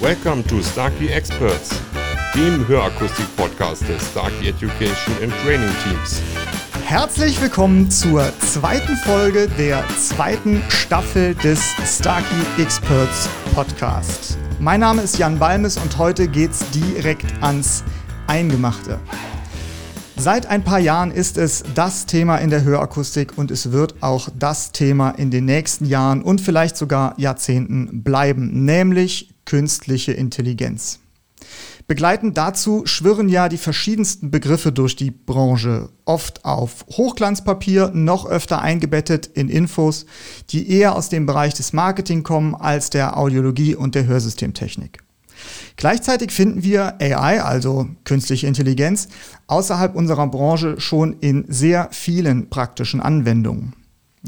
Welcome to Starkey Experts, dem Hörakustik-Podcast des Starkey Education and Training Teams. Herzlich willkommen zur zweiten Folge der zweiten Staffel des Starkey Experts Podcast. Mein Name ist Jan Balmes und heute geht's direkt ans Eingemachte. Seit ein paar Jahren ist es das Thema in der Hörakustik und es wird auch das Thema in den nächsten Jahren und vielleicht sogar Jahrzehnten bleiben, nämlich künstliche Intelligenz. Begleitend dazu schwirren ja die verschiedensten Begriffe durch die Branche, oft auf Hochglanzpapier, noch öfter eingebettet in Infos, die eher aus dem Bereich des Marketing kommen als der Audiologie und der Hörsystemtechnik. Gleichzeitig finden wir AI, also künstliche Intelligenz, außerhalb unserer Branche schon in sehr vielen praktischen Anwendungen.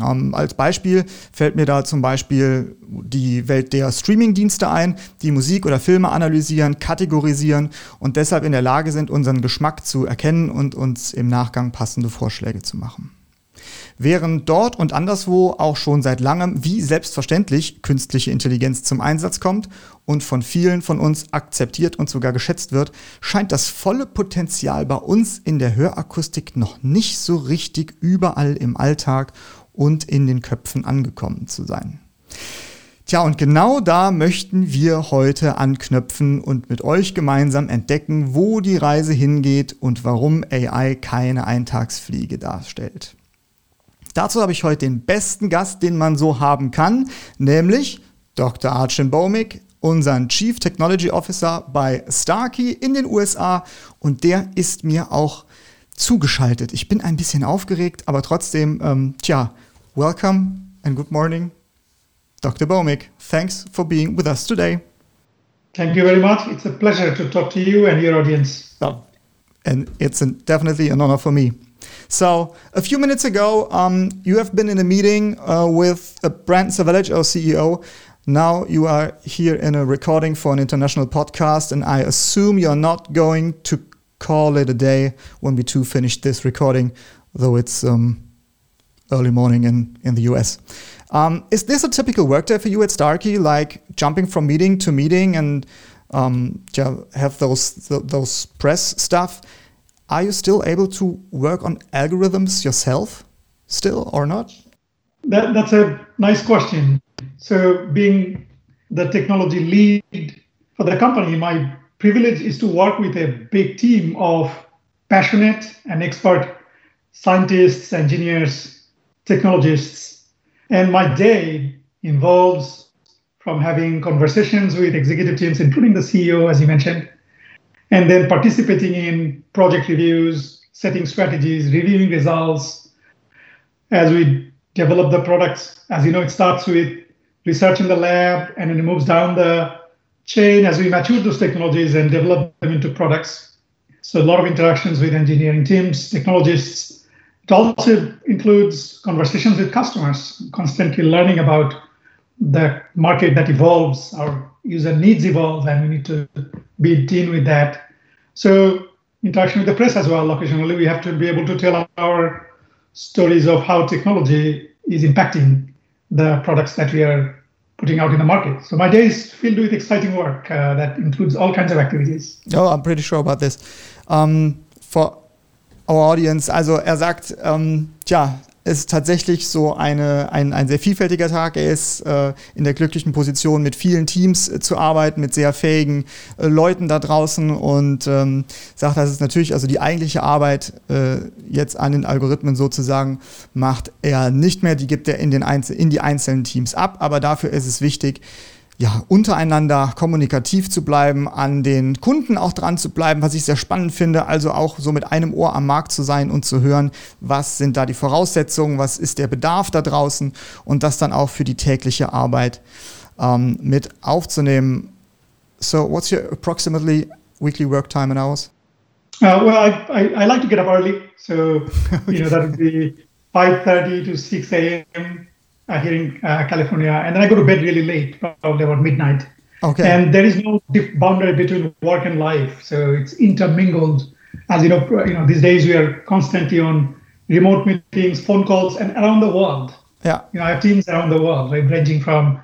Ähm, als Beispiel fällt mir da zum Beispiel die Welt der Streamingdienste ein, die Musik oder Filme analysieren, kategorisieren und deshalb in der Lage sind, unseren Geschmack zu erkennen und uns im Nachgang passende Vorschläge zu machen. Während dort und anderswo auch schon seit langem wie selbstverständlich künstliche Intelligenz zum Einsatz kommt und von vielen von uns akzeptiert und sogar geschätzt wird, scheint das volle Potenzial bei uns in der Hörakustik noch nicht so richtig überall im Alltag und in den Köpfen angekommen zu sein. Tja, und genau da möchten wir heute anknöpfen und mit euch gemeinsam entdecken, wo die Reise hingeht und warum AI keine Eintagsfliege darstellt. Dazu habe ich heute den besten Gast, den man so haben kann, nämlich Dr. Archim Baumig, unseren Chief Technology Officer bei Starkey in den USA und der ist mir auch zugeschaltet. Ich bin ein bisschen aufgeregt, aber trotzdem, ähm, tja, welcome and good morning, Dr. Baumig. Thanks for being with us today. Thank you very much. It's a pleasure to talk to you and your audience. Oh, and it's an, definitely an honor for me. So a few minutes ago, um, you have been in a meeting uh, with uh, Brandon Savage, our CEO. Now you are here in a recording for an international podcast, and I assume you're not going to call it a day when we two finish this recording, though it's um, early morning in, in the US. Um, is this a typical workday for you at Starkey, like jumping from meeting to meeting and um, have those th those press stuff? Are you still able to work on algorithms yourself still or not? That, that's a nice question. So, being the technology lead for the company, my privilege is to work with a big team of passionate and expert scientists, engineers, technologists. And my day involves from having conversations with executive teams, including the CEO, as you mentioned, and then participating in project reviews, setting strategies, reviewing results as we develop the products. As you know, it starts with research in the lab and then it moves down the chain as we mature those technologies and develop them into products. So a lot of interactions with engineering teams, technologists. It also includes conversations with customers, constantly learning about the market that evolves, our user needs evolve, and we need to be in with that. So interaction with the press as well. Occasionally, we have to be able to tell our stories of how technology is impacting the products that we are putting out in the market. So my day is filled with exciting work uh, that includes all kinds of activities. Oh, I'm pretty sure about this. Um, for our audience, also er sagt, ähm, tja, ist tatsächlich so eine, ein, ein sehr vielfältiger Tag. Er ist äh, in der glücklichen Position, mit vielen Teams äh, zu arbeiten, mit sehr fähigen äh, Leuten da draußen und ähm, sagt, dass es natürlich, also die eigentliche Arbeit äh, jetzt an den Algorithmen sozusagen macht er nicht mehr. Die gibt er in, den Einzel in die einzelnen Teams ab, aber dafür ist es wichtig, ja, untereinander kommunikativ zu bleiben, an den Kunden auch dran zu bleiben, was ich sehr spannend finde, also auch so mit einem Ohr am Markt zu sein und zu hören, was sind da die Voraussetzungen, was ist der Bedarf da draußen und das dann auch für die tägliche Arbeit ähm, mit aufzunehmen. So, what's your approximately weekly work time and hours? Uh, well, I, I, I, like to get up early, so you know that would be 5:30 to 6 a.m. uh, here in uh, California, and then I go to bed really late, probably about midnight. Okay. And there is no boundary between work and life, so it's intermingled. As you know, you know these days we are constantly on remote meetings, phone calls, and around the world. Yeah. You know, I have teams around the world, right, ranging from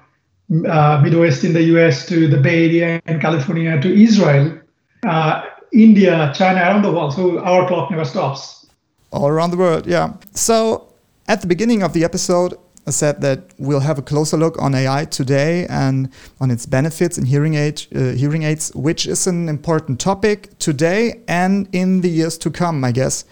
uh, Midwest in the US to the Bay Area and California to Israel, uh, India, China, around the world. So our clock never stops. All around the world, yeah. So at the beginning of the episode, Said that we'll have a closer look on AI today and on its benefits in hearing, aid, uh, hearing aids, which is an important topic today and in the years to come, I guess.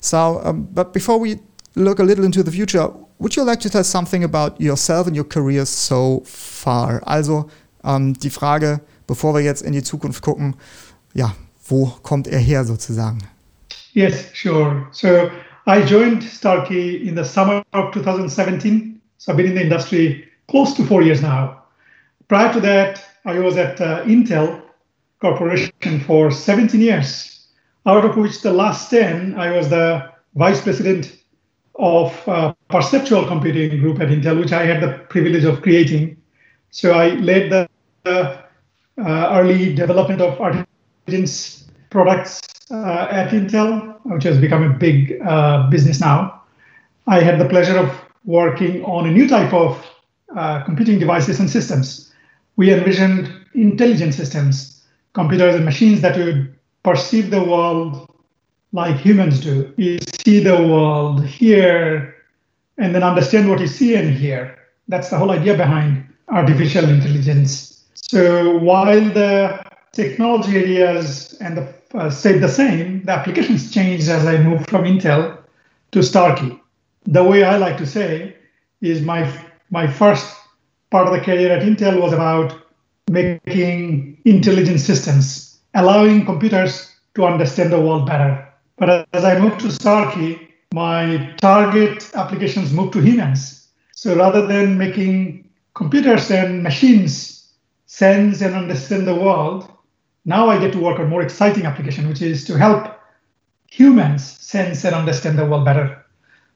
So, um, but before we look a little into the future, would you like to tell something about yourself and your career so far? Also ähm, die Frage, bevor wir jetzt in die Zukunft gucken, ja, wo kommt er her sozusagen? Yes, sure. So I joined Starkey in the summer of 2017. So I've been in the industry close to four years now. Prior to that, I was at uh, Intel Corporation for 17 years, out of which the last 10, I was the vice president of uh, perceptual computing group at Intel, which I had the privilege of creating. So I led the uh, early development of intelligence products uh, at Intel, which has become a big uh, business now. I had the pleasure of working on a new type of uh, computing devices and systems. We envisioned intelligent systems, computers and machines that would perceive the world like humans do. You see the world, hear, and then understand what you see and hear. That's the whole idea behind artificial intelligence. So while the technology areas and the uh, stayed the same, the applications changed as I moved from Intel to Starkey the way I like to say is my my first part of the career at Intel was about making intelligent systems, allowing computers to understand the world better. But as I moved to Starkey, my target applications moved to humans. So rather than making computers and machines sense and understand the world, now I get to work on more exciting application, which is to help humans sense and understand the world better.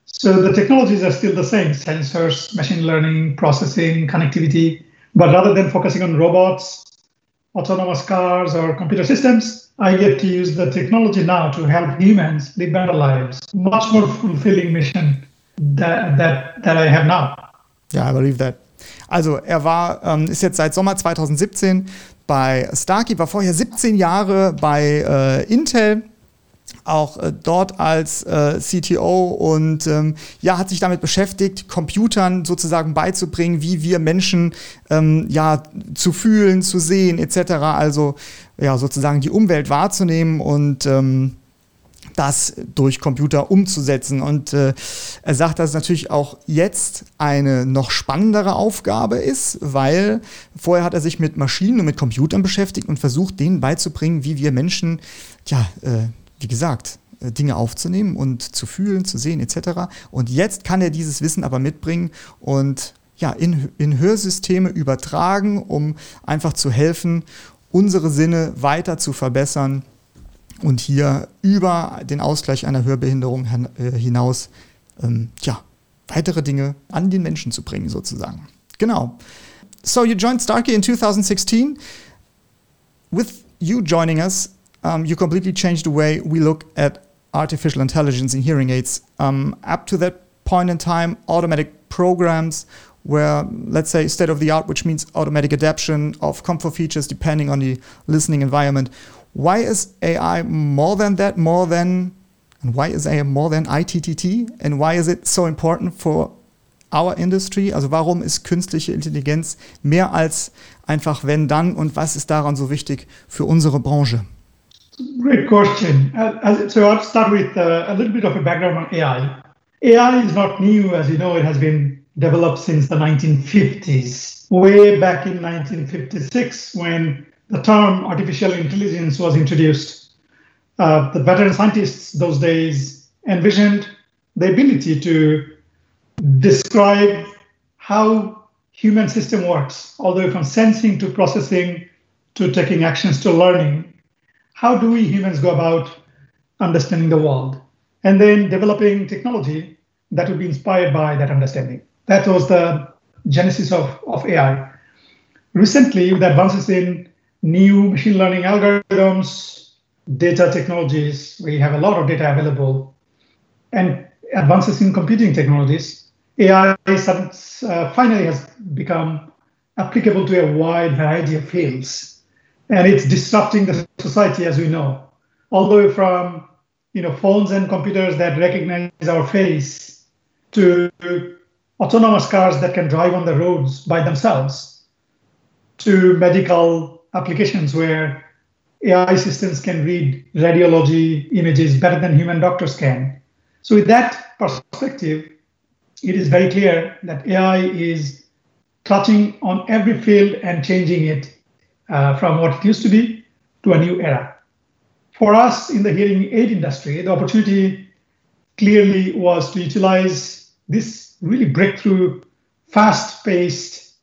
So the technologies are still the same sensors, machine learning, processing, connectivity. But rather than focusing on robots, autonomous cars, or computer systems, I get to use the technology now to help humans live better lives. Much more fulfilling mission that, that, that I have now. Yeah, I believe that. Also er war, ähm, ist jetzt seit Sommer 2017 bei Starkey, war vorher 17 Jahre bei äh, Intel auch äh, dort als äh, CTO und ähm, ja, hat sich damit beschäftigt, Computern sozusagen beizubringen, wie wir Menschen ähm, ja zu fühlen, zu sehen, etc. Also ja, sozusagen die Umwelt wahrzunehmen und ähm, das durch Computer umzusetzen. Und äh, er sagt, dass es natürlich auch jetzt eine noch spannendere Aufgabe ist, weil vorher hat er sich mit Maschinen und mit Computern beschäftigt und versucht, denen beizubringen, wie wir Menschen ja, äh, wie gesagt, äh, Dinge aufzunehmen und zu fühlen, zu sehen etc. Und jetzt kann er dieses Wissen aber mitbringen und ja, in, in Hörsysteme übertragen, um einfach zu helfen, unsere Sinne weiter zu verbessern und hier über den Ausgleich einer Hörbehinderung äh, hinaus ähm, ja, weitere Dinge an den Menschen zu bringen, sozusagen. Genau. So you joined Starkey in 2016. With you joining us, um, you completely changed the way we look at artificial intelligence in hearing aids. Um, up to that point in time, automatic programs were, let's say, state of the art, which means automatic adaptation of comfort features depending on the listening environment. Why is AI more than that, more than, and why is AI more than ITTT? And why is it so important for our industry? Also warum ist künstliche Intelligenz mehr als einfach wenn dann und was ist daran so wichtig für unsere Branche? Great question. Uh, so I'll start with uh, a little bit of a background on AI. AI is not new, as you know, it has been developed since the 1950s. Way back in 1956, when the term artificial intelligence was introduced, uh, the veteran scientists those days envisioned the ability to describe how human system works, all the way from sensing to processing to taking actions to learning how do we humans go about understanding the world? And then developing technology that would be inspired by that understanding. That was the genesis of, of AI. Recently, with advances in new machine learning algorithms, data technologies, we have a lot of data available, and advances in computing technologies, AI uh, finally has become applicable to a wide variety of fields. And it's disrupting the society as we know, all the way from you know phones and computers that recognize our face to autonomous cars that can drive on the roads by themselves to medical applications where AI systems can read radiology images better than human doctors can. So, with that perspective, it is very clear that AI is touching on every field and changing it uh, from what it used to be to a new era. For us in the hearing aid industry, the opportunity clearly was to utilize this really breakthrough, fast paced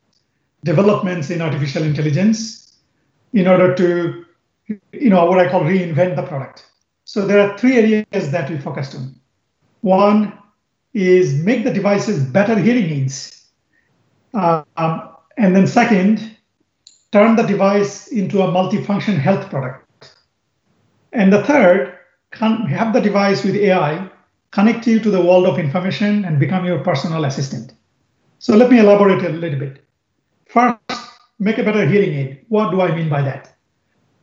developments in artificial intelligence in order to, you know, what I call reinvent the product. So there are three areas that we focused on. One is make the devices better hearing aids. Uh, um, and then second, turn the device into a multifunction health product. And the third, have the device with AI connect you to the world of information and become your personal assistant. So let me elaborate a little bit. First, make a better hearing aid. What do I mean by that?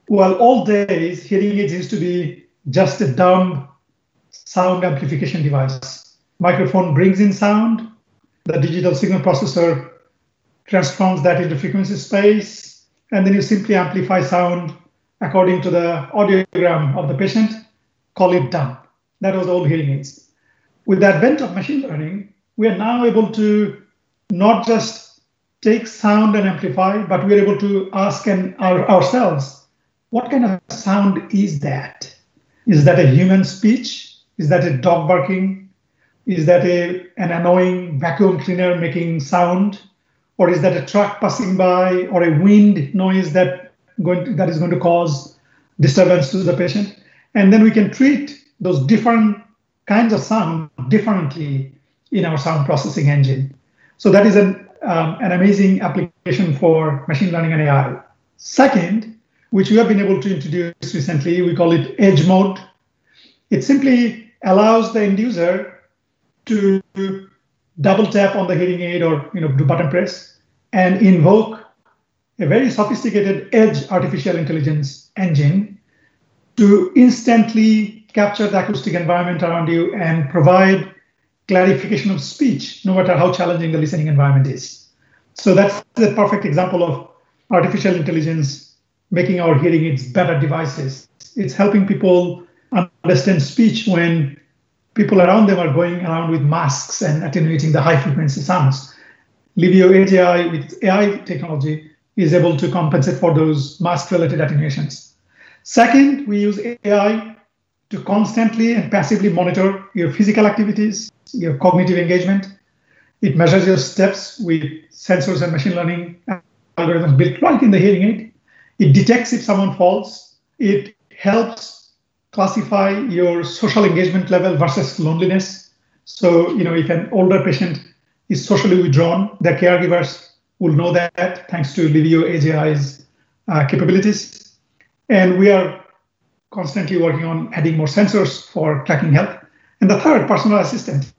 Well, all days, hearing aids used to be just a dumb sound amplification device. Microphone brings in sound, the digital signal processor transforms that into frequency space, and then you simply amplify sound according to the audiogram of the patient, call it done. That was all hearing aids. With the advent of machine learning, we are now able to not just take sound and amplify, but we're able to ask our, ourselves, what kind of sound is that? Is that a human speech? Is that a dog barking? Is that a, an annoying vacuum cleaner making sound? Or is that a truck passing by or a wind noise that going to, that is going to cause disturbance to the patient? And then we can treat those different kinds of sound differently in our sound processing engine. So that is an, um, an amazing application for machine learning and AI. Second, which we have been able to introduce recently, we call it edge mode. It simply allows the end user to double tap on the hearing aid or you know do button press and invoke a very sophisticated edge artificial intelligence engine to instantly capture the acoustic environment around you and provide clarification of speech, no matter how challenging the listening environment is. So that's the perfect example of artificial intelligence making our hearing aids better devices. It's helping people understand speech when people around them are going around with masks and attenuating the high frequency sounds. Livio Edge AI with AI technology is able to compensate for those mask related attenuations. Second, we use AI to constantly and passively monitor your physical activities, your cognitive engagement. It measures your steps with sensors and machine learning algorithms built right in the hearing aid. It detects if someone falls. It helps classify your social engagement level versus loneliness. So, you know, if an older patient is socially withdrawn, the caregivers will know that thanks to Livio Edge AI's uh, capabilities. And we are constantly working on adding more sensors for tracking health. And the third, personal assistant.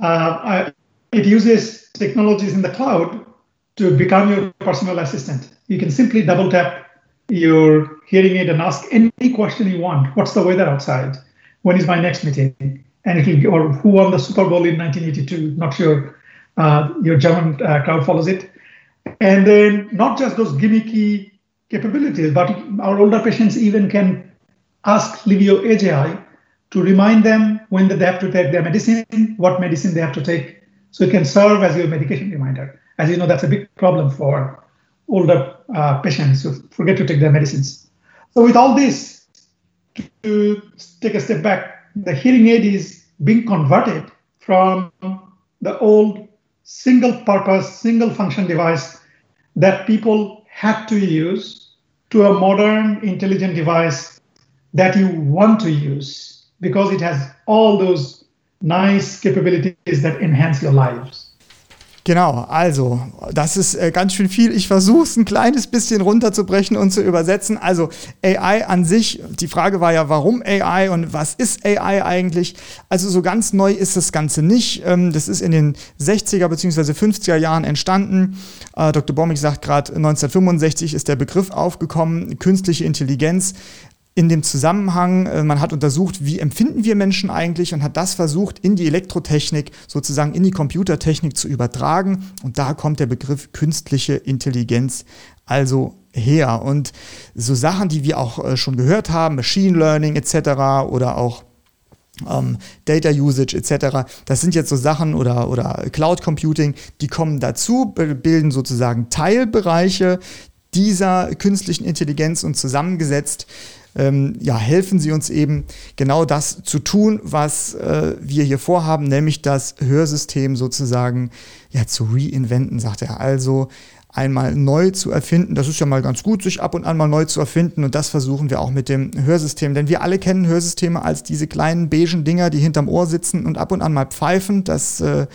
Uh, it uses technologies in the cloud to become your personal assistant. You can simply double tap your hearing aid and ask any question you want. What's the weather outside? When is my next meeting? And it'll or who won the Super Bowl in 1982? Not sure. Uh, your German uh, crowd follows it. And then not just those gimmicky capabilities, but our older patients even can ask Livio Edge AI to remind them when they have to take their medicine, what medicine they have to take, so it can serve as your medication reminder. As you know, that's a big problem for older uh, patients who forget to take their medicines. So with all this, to take a step back, the hearing aid is being converted from the old single purpose, single function device that people had to use to a modern intelligent device that you want to use because it has all those nice capabilities that enhance your lives. Genau, also das ist äh, ganz schön viel. Ich versuche es ein kleines bisschen runterzubrechen und zu übersetzen. Also AI an sich, die Frage war ja, warum AI und was ist AI eigentlich? Also so ganz neu ist das Ganze nicht. Ähm, das ist in den 60er bzw. 50er Jahren entstanden. Äh, Dr. Bommig sagt gerade, 1965 ist der Begriff aufgekommen, künstliche Intelligenz in dem Zusammenhang, äh, man hat untersucht, wie empfinden wir Menschen eigentlich und hat das versucht, in die Elektrotechnik, sozusagen in die Computertechnik zu übertragen. Und da kommt der Begriff künstliche Intelligenz also her. Und so Sachen, die wir auch äh, schon gehört haben, Machine Learning etc. oder auch ähm, Data Usage etc. Das sind jetzt so Sachen oder, oder Cloud Computing, die kommen dazu, bilden sozusagen Teilbereiche dieser künstlichen Intelligenz und zusammengesetzt ähm, ja, helfen sie uns eben genau das zu tun, was äh, wir hier vorhaben, nämlich das Hörsystem sozusagen ja, zu reinventen, sagt er. Also einmal neu zu erfinden. Das ist ja mal ganz gut, sich ab und an mal neu zu erfinden. Und das versuchen wir auch mit dem Hörsystem. Denn wir alle kennen Hörsysteme als diese kleinen beigen Dinger, die hinterm Ohr sitzen und ab und an mal pfeifen. Das äh,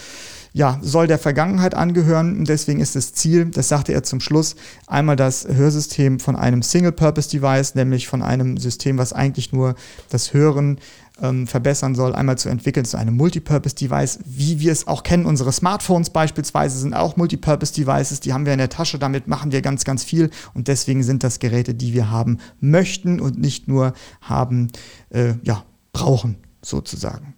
ja, soll der Vergangenheit angehören. Und deswegen ist das Ziel, das sagte er zum Schluss, einmal das Hörsystem von einem Single-Purpose-Device, nämlich von einem System, was eigentlich nur das Hören ähm, verbessern soll, einmal zu entwickeln zu einem Multipurpose-Device, wie wir es auch kennen. Unsere Smartphones beispielsweise sind auch Multipurpose-Devices, die haben wir in der Tasche, damit machen wir ganz, ganz viel und deswegen sind das Geräte, die wir haben möchten und nicht nur haben, äh, ja, brauchen sozusagen.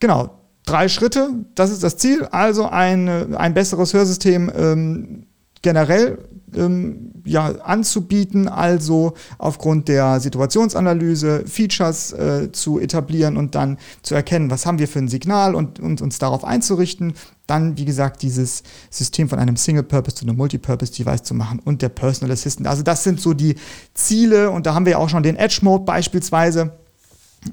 Genau, drei Schritte, das ist das Ziel. Also ein, ein besseres Hörsystem ähm, generell ähm, ja, anzubieten, also aufgrund der Situationsanalyse Features äh, zu etablieren und dann zu erkennen, was haben wir für ein Signal und, und uns darauf einzurichten. Dann, wie gesagt, dieses System von einem Single-Purpose zu einem Multi-Purpose-Device zu machen und der Personal Assistant. Also das sind so die Ziele und da haben wir ja auch schon den Edge-Mode beispielsweise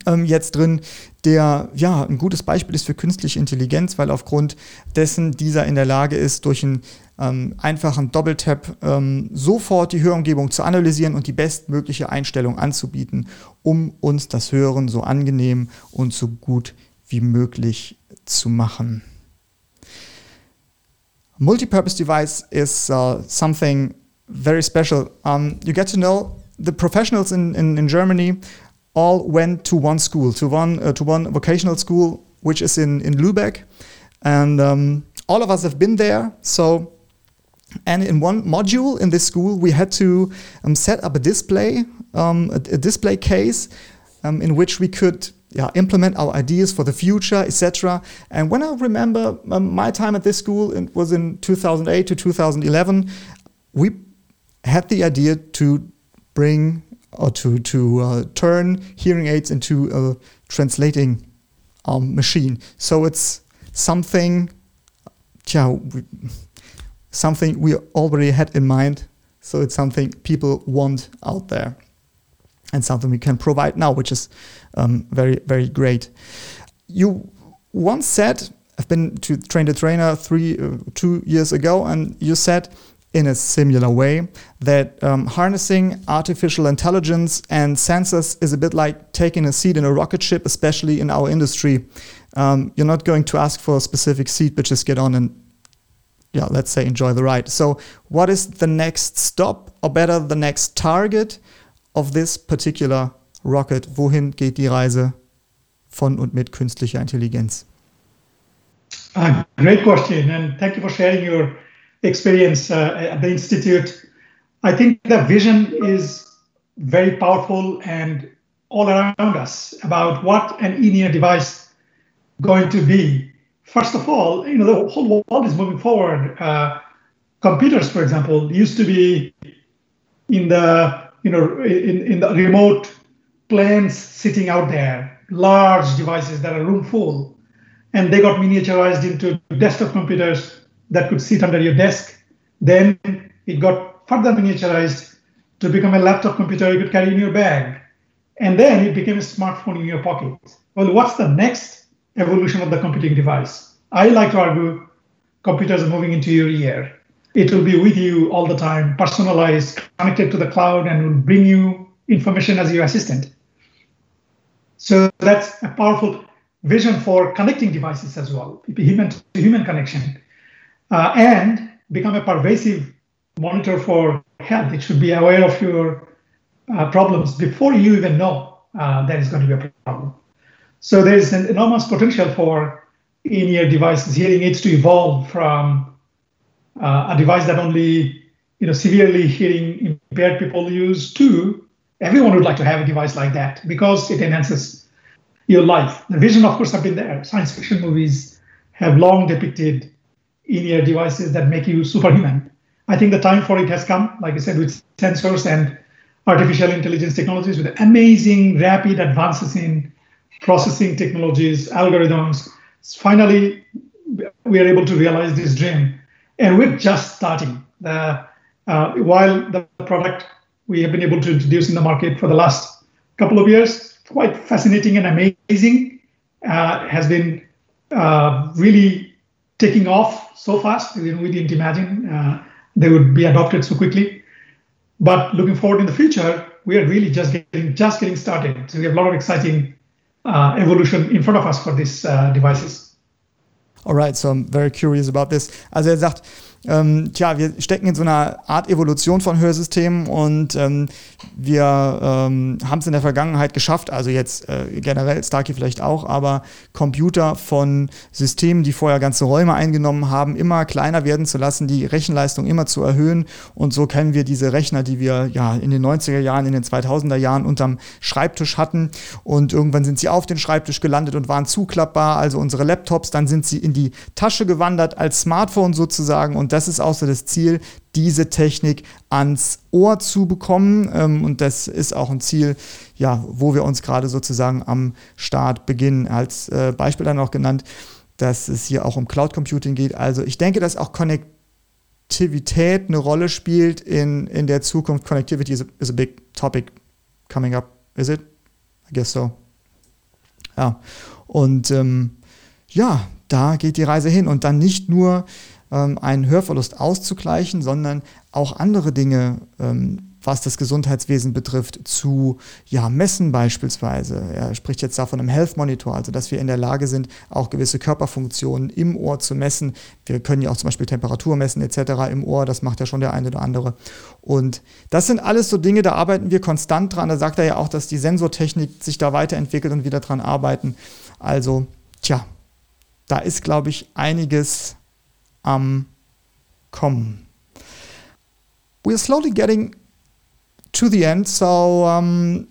ähm, jetzt drin, der ja ein gutes Beispiel ist für künstliche Intelligenz, weil aufgrund dessen dieser in der Lage ist, durch einen ähm, einfachen Doppeltap ähm, sofort die Hörumgebung zu analysieren und die bestmögliche Einstellung anzubieten, um uns das Hören so angenehm und so gut wie möglich zu machen. Multipurpose device is uh, something very special. Um, you get to know the professionals in, in, in Germany all went to one school, to one uh, to one vocational school, which is in in Lübeck, and um, all of us have been there. So, and in one module in this school, we had to um, set up a display, um, a, a, display case, um, in which we could. Yeah, implement our ideas for the future, etc. And when I remember um, my time at this school, it was in 2008 to 2011. We had the idea to bring or to to uh, turn hearing aids into a translating um, machine. So it's something, yeah, we, something we already had in mind. So it's something people want out there, and something we can provide now, which is um, very very great. You once said, I've been to train the trainer three uh, two years ago, and you said in a similar way that um, harnessing artificial intelligence and sensors is a bit like taking a seat in a rocket ship, especially in our industry. Um, you're not going to ask for a specific seat, but just get on and, yeah, let's say enjoy the ride. So, what is the next stop, or better, the next target of this particular rocket? Wohin geht die Reise von und mit künstlicher Intelligenz? Uh, great question, and thank you for sharing your experience uh, at the institute. I think the vision is very powerful and all around us about what an in-ear device going to be. First of all, you know the whole world is moving forward. Uh, computers, for example, used to be in the you know in, in the remote planes sitting out there, large devices that are room full, and they got miniaturized into desktop computers that could sit under your desk. Then it got further miniaturized to become a laptop computer you could carry in your bag. And then it became a smartphone in your pocket. Well, what's the next evolution of the computing device? I like to argue computers are moving into your ear. It will be with you all the time, personalized, connected to the cloud, and will bring you information as your assistant. So that's a powerful vision for connecting devices as well, human to human connection. Uh, and become a pervasive monitor for health. It should be aware of your uh, problems before you even know uh, that is going to be a problem. So there's an enormous potential for in-ear devices, hearing aids to evolve from uh, a device that only you know severely hearing impaired people use to everyone would like to have a device like that because it enhances your life. The vision, of course, have been there. Science fiction movies have long depicted in-ear devices that make you superhuman. I think the time for it has come, like I said, with sensors and artificial intelligence technologies, with amazing rapid advances in processing technologies, algorithms. Finally, we are able to realize this dream, and we're just starting. The, uh, while the product we have been able to introduce in the market for the last couple of years, quite fascinating and amazing, uh, has been uh, really taking off so fast. We didn't imagine uh, they would be adopted so quickly. But looking forward in the future, we are really just getting just getting started. So we have a lot of exciting uh, evolution in front of us for these uh, devices. All right, so I'm very curious about this. Also er sagt, ähm, tja, wir stecken in so einer Art Evolution von Hörsystemen und ähm, wir ähm, haben es in der Vergangenheit geschafft, also jetzt äh, generell Starkey vielleicht auch, aber Computer von Systemen, die vorher ganze Räume eingenommen haben, immer kleiner werden zu lassen, die Rechenleistung immer zu erhöhen. Und so kennen wir diese Rechner, die wir ja in den 90er Jahren, in den 2000er Jahren unterm Schreibtisch hatten. Und irgendwann sind sie auf den Schreibtisch gelandet und waren zuklappbar, also unsere Laptops, dann sind sie in die Tasche gewandert als Smartphone sozusagen und und das ist auch so das Ziel, diese Technik ans Ohr zu bekommen. Ähm, und das ist auch ein Ziel, ja, wo wir uns gerade sozusagen am Start beginnen. Als äh, Beispiel dann auch genannt, dass es hier auch um Cloud Computing geht. Also ich denke, dass auch Konnektivität eine Rolle spielt in, in der Zukunft. Connectivity is a, is a big topic coming up, is it? I guess so. Ja. Und ähm, ja, da geht die Reise hin. Und dann nicht nur einen Hörverlust auszugleichen, sondern auch andere Dinge, ähm, was das Gesundheitswesen betrifft, zu ja, messen beispielsweise. Er spricht jetzt da von einem Health Monitor, also dass wir in der Lage sind, auch gewisse Körperfunktionen im Ohr zu messen. Wir können ja auch zum Beispiel Temperatur messen etc. im Ohr, das macht ja schon der eine oder andere. Und das sind alles so Dinge, da arbeiten wir konstant dran. Da sagt er ja auch, dass die Sensortechnik sich da weiterentwickelt und wieder dran arbeiten. Also, tja, da ist, glaube ich, einiges am kommen. We're slowly getting to the end, so um,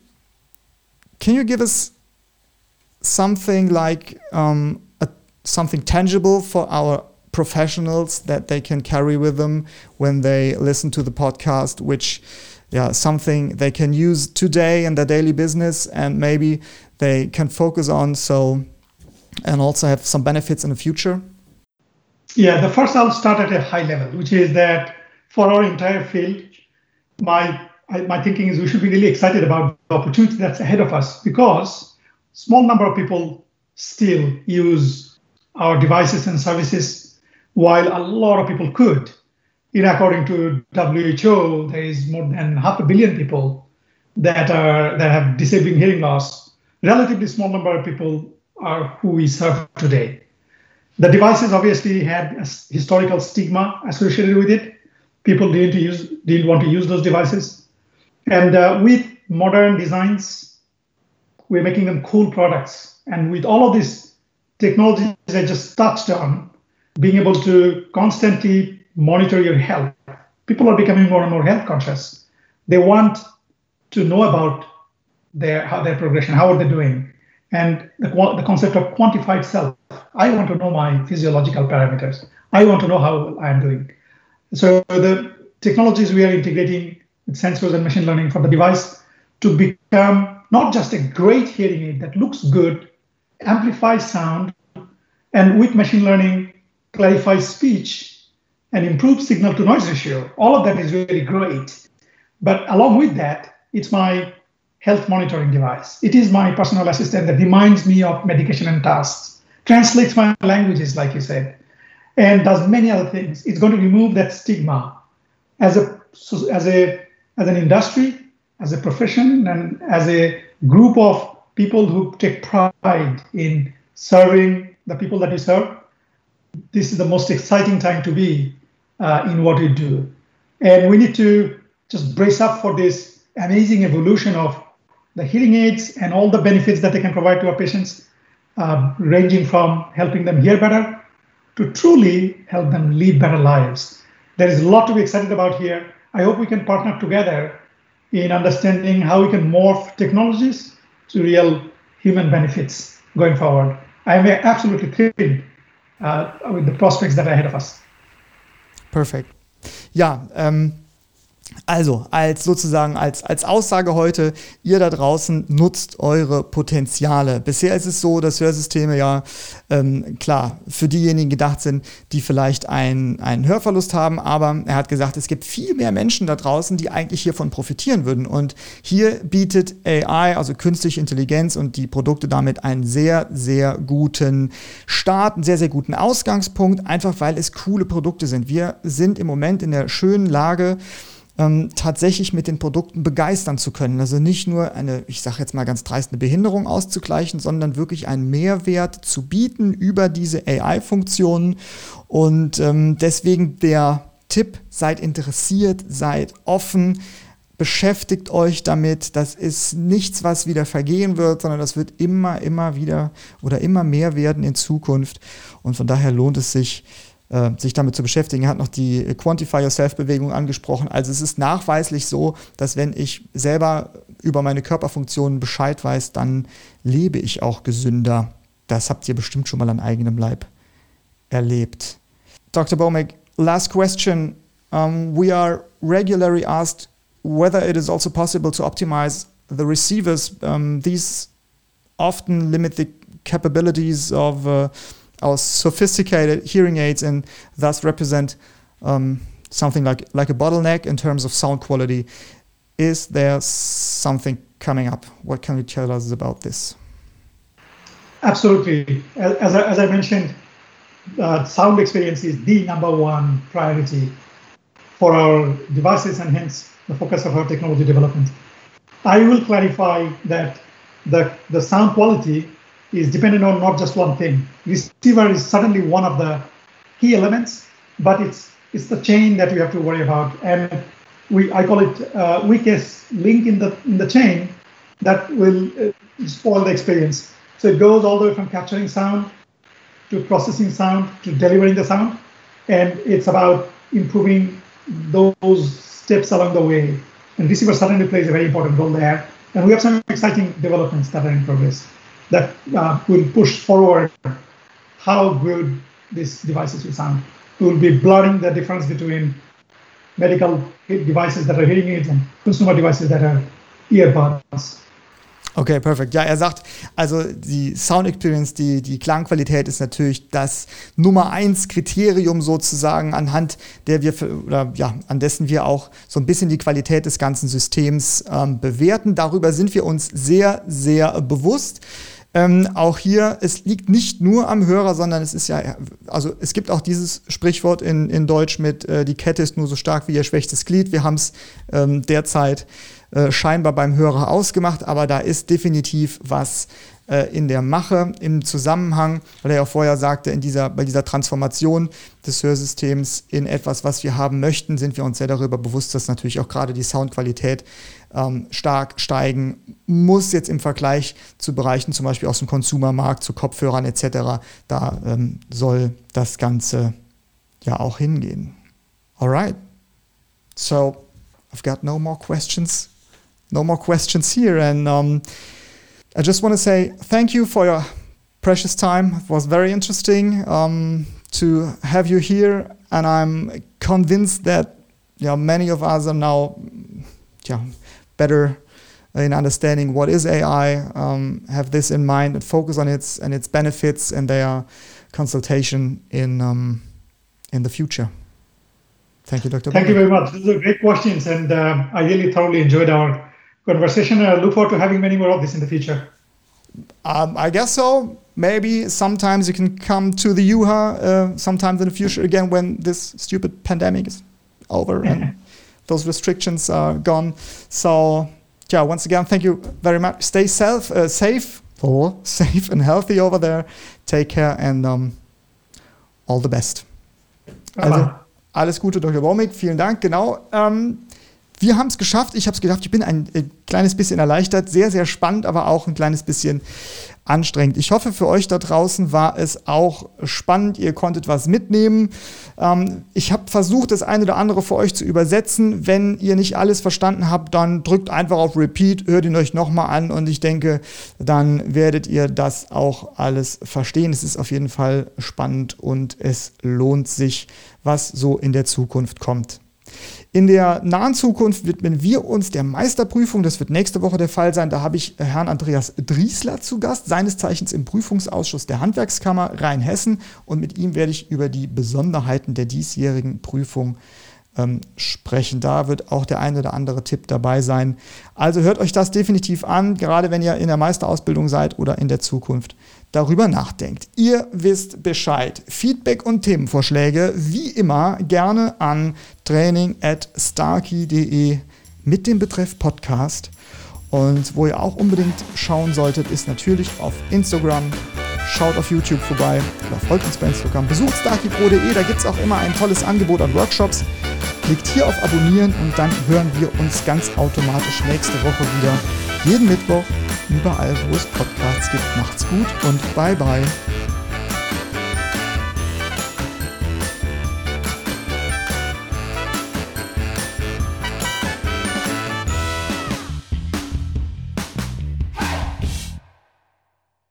can you give us something like um, a, something tangible for our professionals that they can carry with them when they listen to the podcast, which yeah, something they can use today in their daily business and maybe they can focus on so and also have some benefits in the future? Yeah, the first I'll start at a high level, which is that for our entire field, my my thinking is we should be really excited about the opportunity that's ahead of us because small number of people still use our devices and services while a lot of people could. In according to WHO, there is more than half a billion people that are that have disabling hearing loss. Relatively small number of people are who we serve today. The devices obviously had a historical stigma associated with it. People didn't use didn't want to use those devices, and uh, with modern designs, we're making them cool products. And with all of these technologies I just touched on, being able to constantly monitor your health, people are becoming more and more health conscious. They want to know about their how their progression, how are they doing, and the, the concept of quantified self. I want to know my physiological parameters. I want to know how I am doing. So the technologies we are integrating with sensors and machine learning for the device to become not just a great hearing aid that looks good, amplifies sound, and with machine learning clarifies speech and improves signal to noise ratio. All of that is really great. But along with that, it's my health monitoring device. It is my personal assistant that reminds me of medication and tasks, translates my languages, like you said, and does many other things. It's going to remove that stigma as a as a as an industry, as a profession, and as a group of people who take pride in serving the people that we serve. this is the most exciting time to be uh, in what we do. And we need to just brace up for this amazing evolution of the hearing aids and all the benefits that they can provide to our patients, uh, ranging from helping them hear better to truly help them lead better lives. There is a lot to be excited about here. I hope we can partner together in understanding how we can morph technologies to real human benefits going forward. I am absolutely thrilled uh, with the prospects that are ahead of us. Perfect. Yeah. ähm, Also, als sozusagen als, als Aussage heute, ihr da draußen nutzt eure Potenziale. Bisher ist es so, dass Hörsysteme ja ähm, klar für diejenigen gedacht sind, die vielleicht ein, einen Hörverlust haben, aber er hat gesagt, es gibt viel mehr Menschen da draußen, die eigentlich hiervon profitieren würden. Und hier bietet AI, also künstliche Intelligenz und die Produkte damit einen sehr, sehr guten Start, einen sehr, sehr guten Ausgangspunkt, einfach weil es coole Produkte sind. Wir sind im Moment in der schönen Lage, ähm, tatsächlich mit den Produkten begeistern zu können. Also nicht nur eine, ich sage jetzt mal ganz dreist, eine Behinderung auszugleichen, sondern wirklich einen Mehrwert zu bieten über diese AI-Funktionen. Und ähm, deswegen der Tipp, seid interessiert, seid offen, beschäftigt euch damit. Das ist nichts, was wieder vergehen wird, sondern das wird immer, immer wieder oder immer mehr werden in Zukunft. Und von daher lohnt es sich, äh, sich damit zu beschäftigen. Er hat noch die Quantify Yourself-Bewegung angesprochen. Also es ist nachweislich so, dass wenn ich selber über meine Körperfunktionen Bescheid weiß, dann lebe ich auch gesünder. Das habt ihr bestimmt schon mal an eigenem Leib erlebt. Dr. Bomek, last question. Um, we are regularly asked whether it is also possible to optimize the receivers. Um, these often limit the capabilities of uh, our sophisticated hearing aids and thus represent um, something like, like a bottleneck in terms of sound quality. Is there something coming up? What can you tell us about this? Absolutely. As I, as I mentioned, uh, sound experience is the number one priority for our devices and hence the focus of our technology development. I will clarify that the, the sound quality is dependent on not just one thing. Receiver is certainly one of the key elements, but it's it's the chain that we have to worry about, and we I call it uh, weakest link in the in the chain that will uh, spoil the experience. So it goes all the way from capturing sound to processing sound to delivering the sound, and it's about improving those steps along the way. And receiver certainly plays a very important role there. And we have some exciting developments that are in progress that uh, will push forward how good these devices will sound. We will be blurring the difference between medical devices that are hearing aids and consumer devices that are earbuds. Okay, perfekt. Ja, er sagt, also die Sound Experience, die, die Klangqualität ist natürlich das Nummer eins Kriterium sozusagen, anhand der wir, oder ja, an dessen wir auch so ein bisschen die Qualität des ganzen Systems ähm, bewerten. Darüber sind wir uns sehr, sehr bewusst. Ähm, auch hier, es liegt nicht nur am Hörer, sondern es ist ja, also es gibt auch dieses Sprichwort in, in Deutsch mit, äh, die Kette ist nur so stark wie ihr schwächstes Glied. Wir haben es ähm, derzeit äh, scheinbar beim Hörer ausgemacht, aber da ist definitiv was äh, in der Mache, im Zusammenhang, weil er ja vorher sagte, in dieser, bei dieser Transformation des Hörsystems in etwas, was wir haben möchten, sind wir uns sehr darüber bewusst, dass natürlich auch gerade die Soundqualität ähm, stark steigen muss, jetzt im Vergleich zu Bereichen zum Beispiel aus dem Konsumermarkt, zu Kopfhörern etc. Da ähm, soll das Ganze ja auch hingehen. Alright. So, I've got no more questions. No more questions here. And um, I just want to say thank you for your precious time. It was very interesting um, to have you here. And I'm convinced that yeah, many of us are now yeah, better in understanding what is AI, um, have this in mind and focus on its and its benefits and their consultation in um, in the future. Thank you, Dr. Thank you very much. These are great questions, and uh, I really thoroughly enjoyed our conversation. I look forward to having many more of this in the future. Um, I guess so. Maybe sometimes you can come to the UHA uh, sometimes in the future again when this stupid pandemic is over and those restrictions are gone. So, yeah, once again, thank you very much. Stay self, uh, safe, or safe and healthy over there. Take care and um, all the best. Also, alles Gute, Dr. Bhowmik. Vielen Dank. Genau. Ähm, wir haben es geschafft. Ich habe es gedacht, ich bin ein äh, kleines bisschen erleichtert. Sehr, sehr spannend, aber auch ein kleines bisschen anstrengend. Ich hoffe, für euch da draußen war es auch spannend. Ihr konntet was mitnehmen. Ähm, ich habe versucht, das eine oder andere für euch zu übersetzen. Wenn ihr nicht alles verstanden habt, dann drückt einfach auf Repeat, hört ihn euch nochmal an und ich denke, dann werdet ihr das auch alles verstehen. Es ist auf jeden Fall spannend und es lohnt sich, was so in der Zukunft kommt. In der nahen Zukunft widmen wir uns der Meisterprüfung. Das wird nächste Woche der Fall sein. Da habe ich Herrn Andreas Driesler zu Gast, seines Zeichens im Prüfungsausschuss der Handwerkskammer Rheinhessen. Und mit ihm werde ich über die Besonderheiten der diesjährigen Prüfung ähm, sprechen. Da wird auch der ein oder andere Tipp dabei sein. Also hört euch das definitiv an, gerade wenn ihr in der Meisterausbildung seid oder in der Zukunft darüber nachdenkt. Ihr wisst Bescheid. Feedback und Themenvorschläge wie immer gerne an training at mit dem Betreff Podcast. Und wo ihr auch unbedingt schauen solltet, ist natürlich auf Instagram. Schaut auf YouTube vorbei oder folgt uns bei Instagram. Besucht starkeypro.de, da gibt es auch immer ein tolles Angebot an Workshops. Klickt hier auf Abonnieren und dann hören wir uns ganz automatisch nächste Woche wieder. Jeden Mittwoch, überall wo es Podcasts gibt. Macht's gut und bye bye.